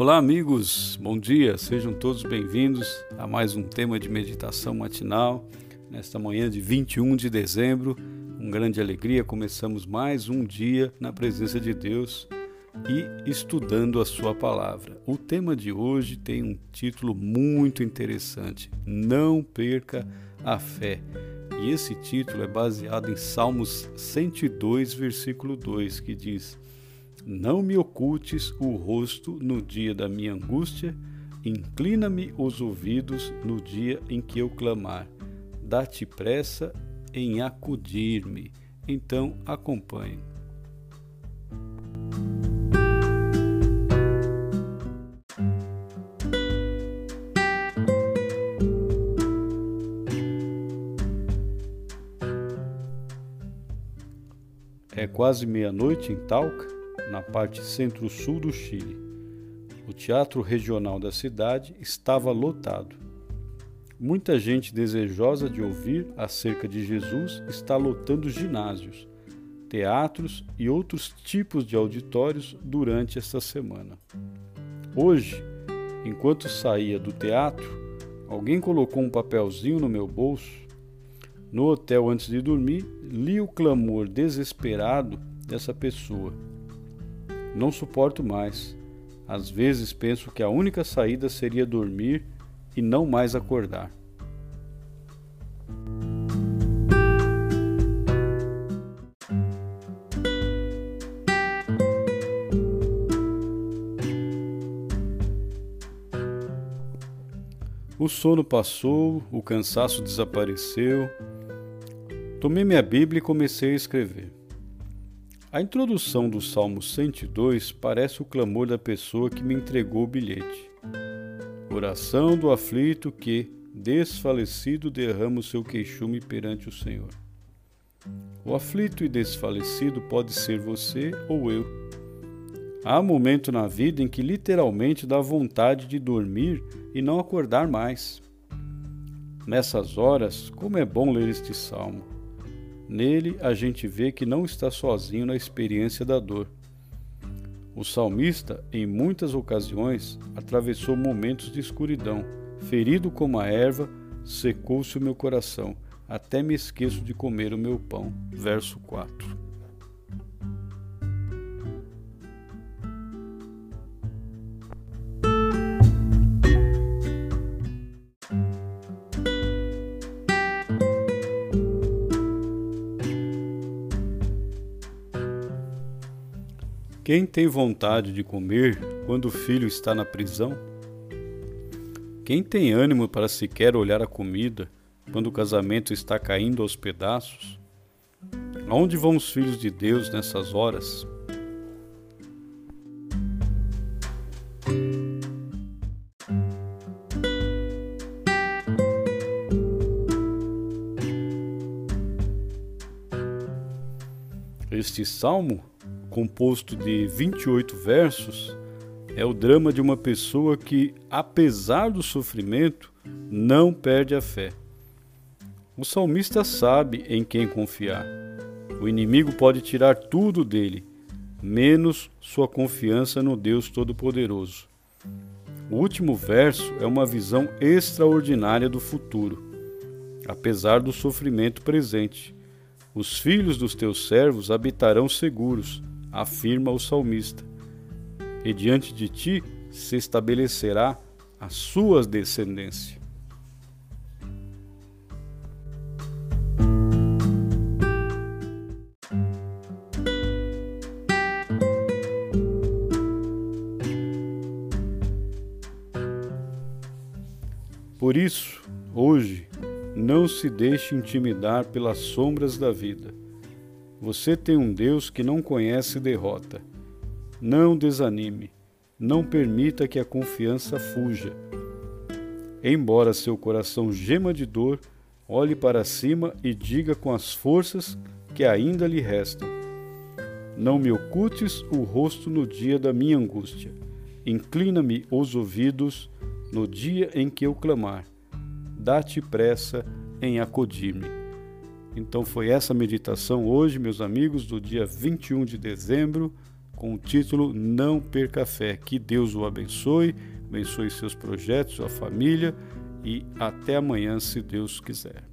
Olá, amigos, bom dia, sejam todos bem-vindos a mais um tema de meditação matinal. Nesta manhã de 21 de dezembro, com grande alegria, começamos mais um dia na presença de Deus e estudando a Sua palavra. O tema de hoje tem um título muito interessante: Não perca a fé. E esse título é baseado em Salmos 102, versículo 2, que diz: não me ocultes o rosto no dia da minha angústia, inclina-me os ouvidos no dia em que eu clamar. Dá-te pressa em acudir-me. Então acompanhe. É quase meia-noite em Talca na parte centro-sul do Chile. O teatro regional da cidade estava lotado. Muita gente desejosa de ouvir acerca de Jesus está lotando ginásios, teatros e outros tipos de auditórios durante esta semana. Hoje, enquanto saía do teatro, alguém colocou um papelzinho no meu bolso. No hotel antes de dormir, li o clamor desesperado dessa pessoa não suporto mais. Às vezes penso que a única saída seria dormir e não mais acordar. O sono passou, o cansaço desapareceu. Tomei minha Bíblia e comecei a escrever. A introdução do Salmo 102 parece o clamor da pessoa que me entregou o bilhete. Oração do aflito que, desfalecido, derrama o seu queixume perante o Senhor. O aflito e desfalecido pode ser você ou eu. Há momento na vida em que literalmente dá vontade de dormir e não acordar mais. Nessas horas, como é bom ler este salmo. Nele a gente vê que não está sozinho na experiência da dor. O salmista, em muitas ocasiões, atravessou momentos de escuridão. Ferido como a erva, secou-se o meu coração, até me esqueço de comer o meu pão. Verso 4. Quem tem vontade de comer quando o filho está na prisão? Quem tem ânimo para sequer olhar a comida quando o casamento está caindo aos pedaços? Aonde vão os filhos de Deus nessas horas? Este salmo composto de 28 versos, é o drama de uma pessoa que, apesar do sofrimento, não perde a fé. O salmista sabe em quem confiar. O inimigo pode tirar tudo dele, menos sua confiança no Deus Todo-Poderoso. O último verso é uma visão extraordinária do futuro, apesar do sofrimento presente. Os filhos dos teus servos habitarão seguros, afirma o salmista, e diante de ti se estabelecerá a sua descendência. Por isso, hoje, não se deixe intimidar pelas sombras da vida você tem um Deus que não conhece derrota. Não desanime, não permita que a confiança fuja. Embora seu coração gema de dor, olhe para cima e diga com as forças que ainda lhe restam: Não me ocultes o rosto no dia da minha angústia. Inclina-me os ouvidos no dia em que eu clamar. Dá-te pressa em acudir-me. Então foi essa meditação hoje, meus amigos, do dia 21 de dezembro. com o título Não Perca Fé. Que Deus o abençoe, abençoe seus projetos, sua família e até amanhã, se Deus quiser.